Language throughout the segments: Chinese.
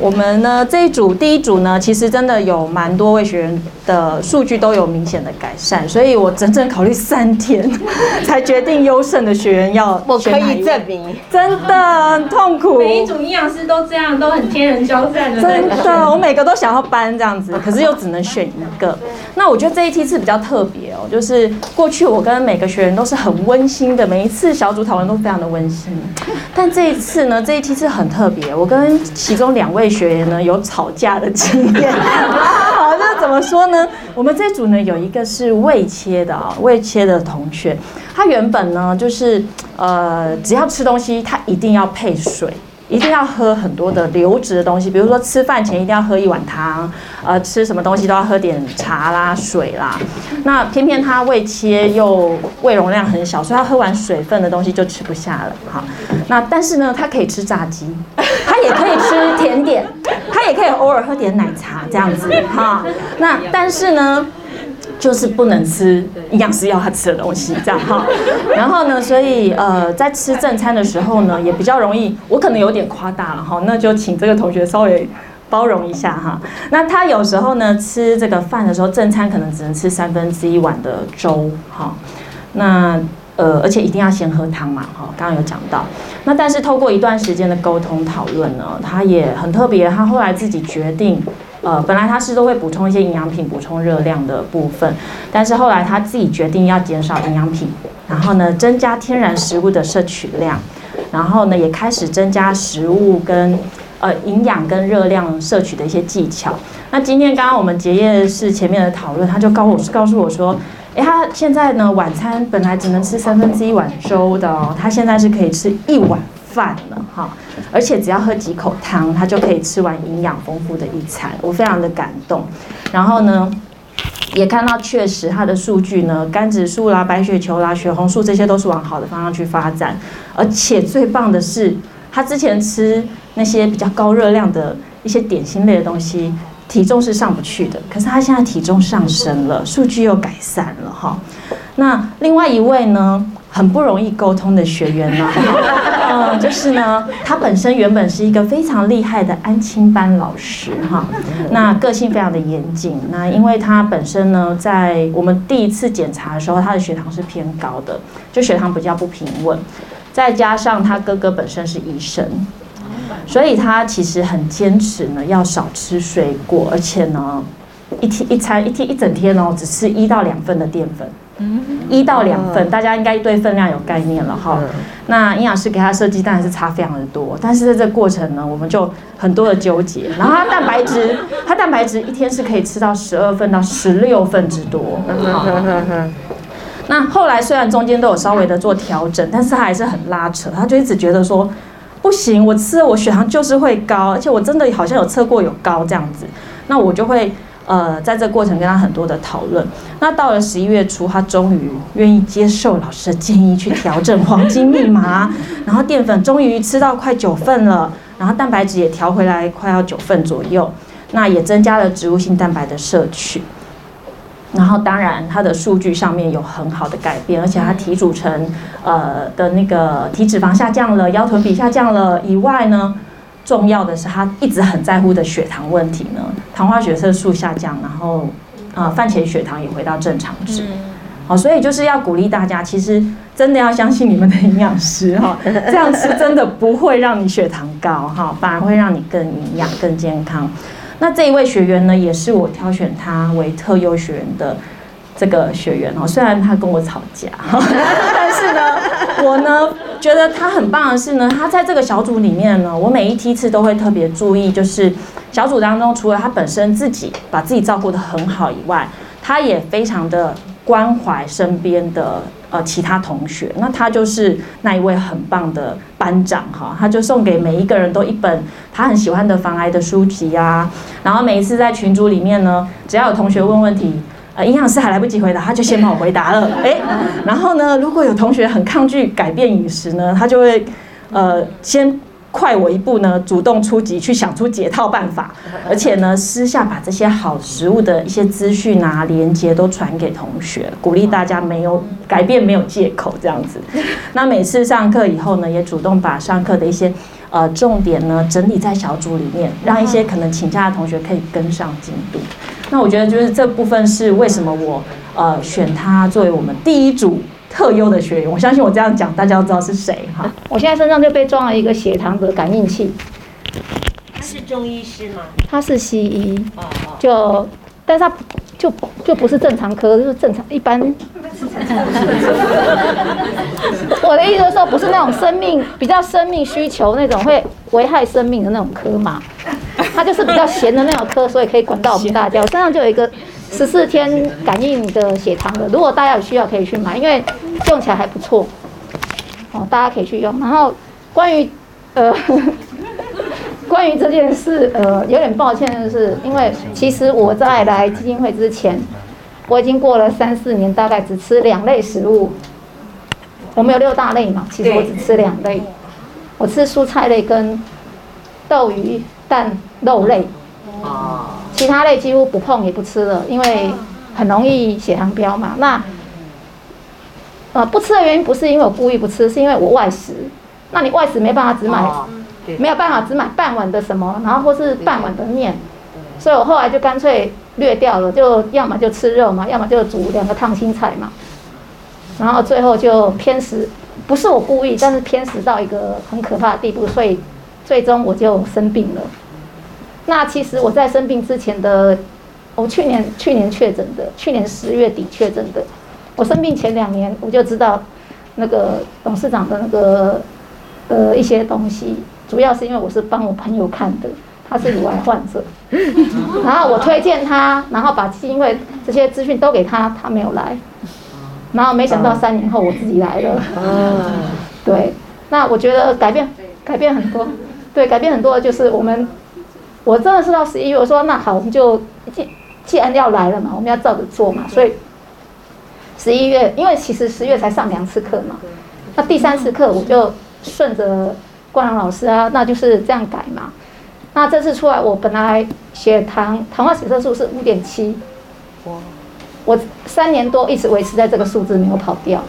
我们呢这一组第一组呢，其实真的有蛮多位学员的数据都有明显的改善，所以我整整考虑三天 才决定优胜的学员要我可以证明，真的很痛苦。每一组营养师都这样，都很天人交战的真的，我每个都想要搬这样子，可是又只能选一个。那我觉得这一梯次比较特别哦，就是过去我跟每个学员都是很温馨的，每一次小组讨论都非常的温馨。但这一次呢，这一梯次很特别，我跟其中两位学员呢有吵架的经验。好，那怎么说呢？我们这组呢有一个是未切的啊，未切的同学，他原本呢就是呃，只要吃东西，他一定要配水。一定要喝很多的流质的东西，比如说吃饭前一定要喝一碗汤，呃，吃什么东西都要喝点茶啦、水啦。那偏偏他胃切又胃容量很小，所以他喝完水分的东西就吃不下了。好，那但是呢，他可以吃炸鸡，他也可以吃甜点，他也可以偶尔喝点奶茶这样子哈。那但是呢？就是不能吃营养师要他吃的东西，这样哈。然后呢，所以呃，在吃正餐的时候呢，也比较容易，我可能有点夸大了哈，那就请这个同学稍微包容一下哈。那他有时候呢，吃这个饭的时候，正餐可能只能吃三分之一碗的粥哈。那呃，而且一定要先喝汤嘛哈。刚刚有讲到，那但是透过一段时间的沟通讨论呢，他也很特别，他后来自己决定。呃，本来他是都会补充一些营养品，补充热量的部分，但是后来他自己决定要减少营养品，然后呢，增加天然食物的摄取量，然后呢，也开始增加食物跟呃营养跟热量摄取的一些技巧。那今天刚刚我们结业是前面的讨论，他就告我告诉我说，诶，他现在呢晚餐本来只能吃三分之一碗粥的哦，他现在是可以吃一碗。饭了哈，而且只要喝几口汤，他就可以吃完营养丰富的一餐，我非常的感动。然后呢，也看到确实他的数据呢，肝指数啦、白血球啦、血红素这些都是往好的方向去发展。而且最棒的是，他之前吃那些比较高热量的一些点心类的东西，体重是上不去的。可是他现在体重上升了，数据又改善了哈。那另外一位呢？很不容易沟通的学员呢，嗯，就是呢，他本身原本是一个非常厉害的安亲班老师哈，那个性非常的严谨，那因为他本身呢，在我们第一次检查的时候，他的血糖是偏高的，就血糖比较不平稳，再加上他哥哥本身是医生，所以他其实很坚持呢，要少吃水果，而且呢，一天一餐一天一整天哦，只吃一到两份的淀粉。一到两份，大家应该对分量有概念了哈。那营养师给他设计当然是差非常的多，但是在这过程呢，我们就很多的纠结。然后他蛋白质，他蛋白质一天是可以吃到十二份到十六份之多。那后来虽然中间都有稍微的做调整，但是他还是很拉扯，他就一直觉得说不行，我吃了我血糖就是会高，而且我真的好像有测过有高这样子，那我就会。呃，在这过程跟他很多的讨论，那到了十一月初，他终于愿意接受老师的建议去调整黄金密码，然后淀粉终于吃到快九份了，然后蛋白质也调回来快要九份左右，那也增加了植物性蛋白的摄取，然后当然他的数据上面有很好的改变，而且他体组成呃的那个体脂肪下降了，腰臀比下降了以外呢。重要的是，他一直很在乎的血糖问题呢，糖化血色素下降，然后啊饭前血糖也回到正常值。好，所以就是要鼓励大家，其实真的要相信你们的营养师哈，这样吃真的不会让你血糖高哈，反而会让你更营养、更健康。那这一位学员呢，也是我挑选他为特优学员的这个学员哦，虽然他跟我吵架，但是呢，我呢。觉得他很棒的是呢，他在这个小组里面呢，我每一梯次都会特别注意，就是小组当中除了他本身自己把自己照顾得很好以外，他也非常的关怀身边的呃其他同学。那他就是那一位很棒的班长哈，他就送给每一个人都一本他很喜欢的防癌的书籍啊，然后每一次在群组里面呢，只要有同学问问题。呃，营养师还来不及回答，他就先帮我回答了。哎，然后呢，如果有同学很抗拒改变饮食呢，他就会呃先快我一步呢，主动出击去想出解套办法，而且呢，私下把这些好食物的一些资讯啊、连接都传给同学，鼓励大家没有改变没有借口这样子。那每次上课以后呢，也主动把上课的一些呃重点呢整理在小组里面，让一些可能请假的同学可以跟上进度。那我觉得就是这部分是为什么我呃选他作为我们第一组特优的学员。我相信我这样讲，大家都知道是谁哈。我现在身上就被装了一个血糖的感应器，他是中医师吗？他是西医，哦哦，就，但是他就就不是正常科，就是正常一般。我的意思是说，不是那种生命比较生命需求那种会危害生命的那种科嘛，它就是比较咸的那种科，所以可以管到我们大家。我身上就有一个十四天感应的血糖的，如果大家有需要可以去买，因为用起来还不错。哦，大家可以去用。然后关于呃。关于这件事，呃，有点抱歉的是，因为其实我在来基金会之前，我已经过了三四年，大概只吃两类食物。我们有六大类嘛，其实我只吃两类，我吃蔬菜类跟豆鱼蛋肉类，哦，其他类几乎不碰也不吃了，因为很容易血糖飙嘛。那呃不吃的原因不是因为我故意不吃，是因为我外食。那你外食没办法只买没有办法只买半碗的什么，然后或是半碗的面，所以我后来就干脆略掉了，就要么就吃肉嘛，要么就煮两个烫青菜嘛，然后最后就偏食，不是我故意，但是偏食到一个很可怕的地步，所以最终我就生病了。那其实我在生病之前的，我去年去年确诊的，去年十月底确诊的，我生病前两年我就知道那个董事长的那个呃一些东西。主要是因为我是帮我朋友看的，他是乳癌患者，然后我推荐他，然后把基金会这些资讯都给他，他没有来，然后没想到三年后我自己来了，对，那我觉得改变改变很多，对，改变很多就是我们，我真的是到十一月，我说那好，我们就既既然要来了嘛，我们要照着做嘛，所以十一月，因为其实十月才上两次课嘛，那第三次课我就顺着。冠良老师啊，那就是这样改嘛。那这次出来，我本来血糖糖化血色素是五点七，我三年多一直维持在这个数字没有跑掉。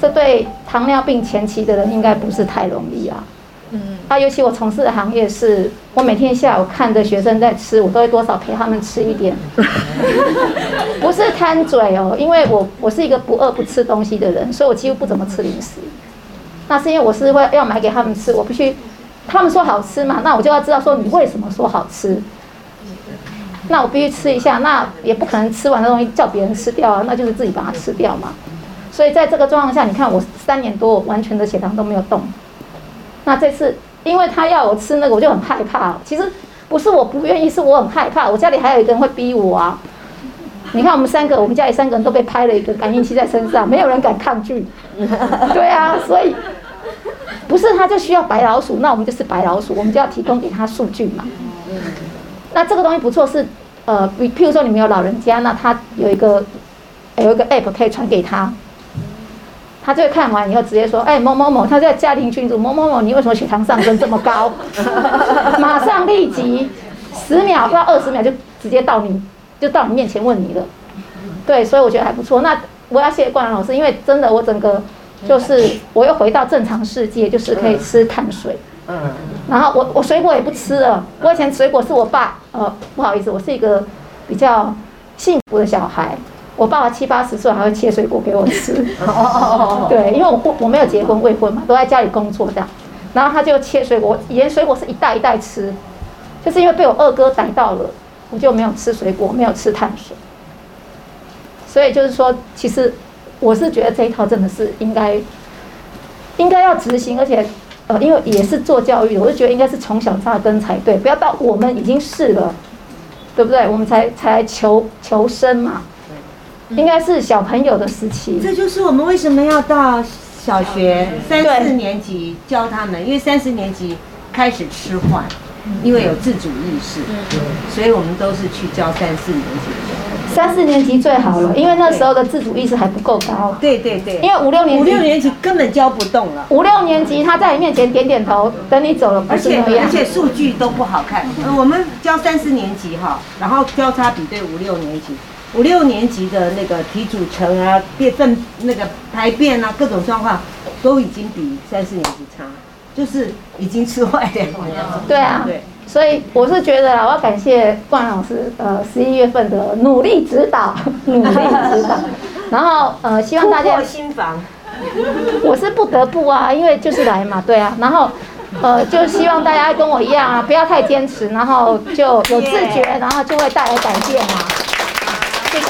这对糖尿病前期的人应该不是太容易啊。嗯。啊，尤其我从事的行业是，我每天下午看着学生在吃，我都会多少陪他们吃一点。不是贪嘴哦，因为我我是一个不饿不吃东西的人，所以我几乎不怎么吃零食。那是因为我是会要买给他们吃，我必须，他们说好吃嘛，那我就要知道说你为什么说好吃。那我必须吃一下，那也不可能吃完的东西叫别人吃掉啊，那就是自己把它吃掉嘛。所以在这个状况下，你看我三年多完全的血糖都没有动。那这次因为他要我吃那个，我就很害怕。其实不是我不愿意，是我很害怕。我家里还有一个人会逼我啊。你看我们三个，我们家里三个人都被拍了一个感应器在身上，没有人敢抗拒。对啊，所以不是他就需要白老鼠，那我们就是白老鼠，我们就要提供给他数据嘛。那这个东西不错，是呃，比譬如说你们有老人家，那他有一个有一个 app 可以传给他，他就会看完以后直接说，哎某某某，他在家庭群组某某某，你为什么血糖上升这么高？马上立即十秒到二十秒就直接到你就到你面前问你了。对，所以我觉得还不错。那我要谢谢冠然老师，因为真的我整个就是我又回到正常世界，就是可以吃碳水。嗯。然后我我水果也不吃了。我以前水果是我爸，呃，不好意思，我是一个比较幸福的小孩。我爸爸七八十岁还会切水果给我吃。哦。对，因为我不我没有结婚未婚嘛，都在家里工作这样。然后他就切水果，以前水果是一袋一袋吃，就是因为被我二哥逮到了，我就没有吃水果，没有吃碳水。所以就是说，其实我是觉得这一套真的是应该，应该要执行，而且呃，因为也是做教育的，我就觉得应该是从小扎根才对，不要到我们已经是了，对不对？我们才才求求生嘛，应该是小朋友的时期。这就是我们为什么要到小学三四年级教他们，因为三四年级开始吃坏，因为有自主意识，所以我们都是去教三四年级。三四年级最好了，因为那时候的自主意识还不够高。对对对。因为五六年五六年级根本教不动了。五六年级他在你面前点点头，等你走了不是那样。而且数据都不好看。我们教三四年级哈，然后交叉比对五六年级，五六年级的那个体组成啊、便粪那个排便啊各种状况，都已经比三四年级差。就是已经吃坏了。对啊，对，所以我是觉得啊，我要感谢冠老师，呃，十一月份的努力指导，努力指导，然后呃，希望大家突破心房，我是不得不啊，因为就是来嘛，对啊，然后呃，就希望大家跟我一样啊，不要太坚持，然后就有自觉，然后就会带来改变嘛。谢谢，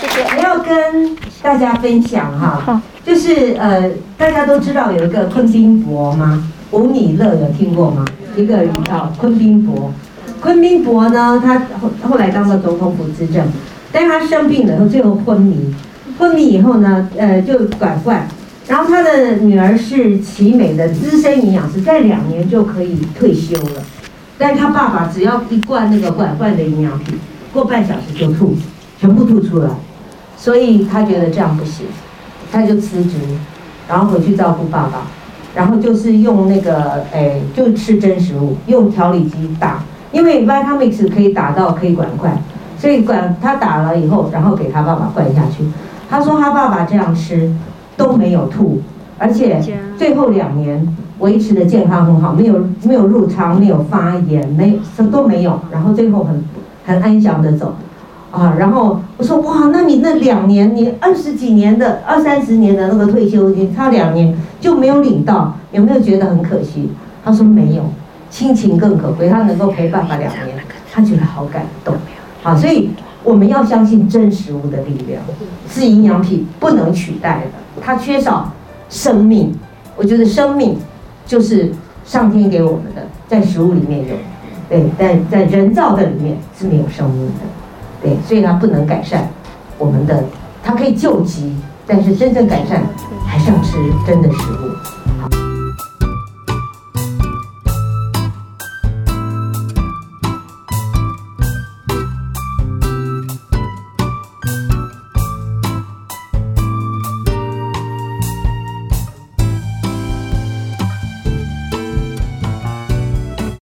谢谢。谢谢。我要跟大家分享哈，就是呃，大家都知道有一个昆宾伯吗？吴米勒有听过吗？一个啊，昆宾伯。昆宾伯呢，他后后来当了总统府资政，但是他生病了，最后昏迷。昏迷以后呢，呃，就管灌。然后他的女儿是奇美的资深营养师，在两年就可以退休了。但是他爸爸只要一罐那个拐罐的营养品，过半小时就吐，全部吐出来。所以他觉得这样不行，他就辞职，然后回去照顾爸爸，然后就是用那个诶，就吃真食物，用调理机打，因为 Vitamix 可以打到可以管快，所以管他打了以后，然后给他爸爸灌下去。他说他爸爸这样吃都没有吐，而且最后两年维持的健康很好，没有没有入肠，没有发炎，没什么都没有，然后最后很很安详的走。啊，然后我说哇，那你那两年，你二十几年的、二三十年的那个退休金，差两年就没有领到，有没有觉得很可惜？他说没有，亲情更可贵，他能够陪爸爸两年，他觉得好感动。好，所以我们要相信真食物的力量，是营养品不能取代的，它缺少生命。我觉得生命就是上天给我们的，在食物里面有，对，但在人造的里面是没有生命的。对，所以它不能改善我们的，它可以救急，但是真正改善还是要吃真的食物。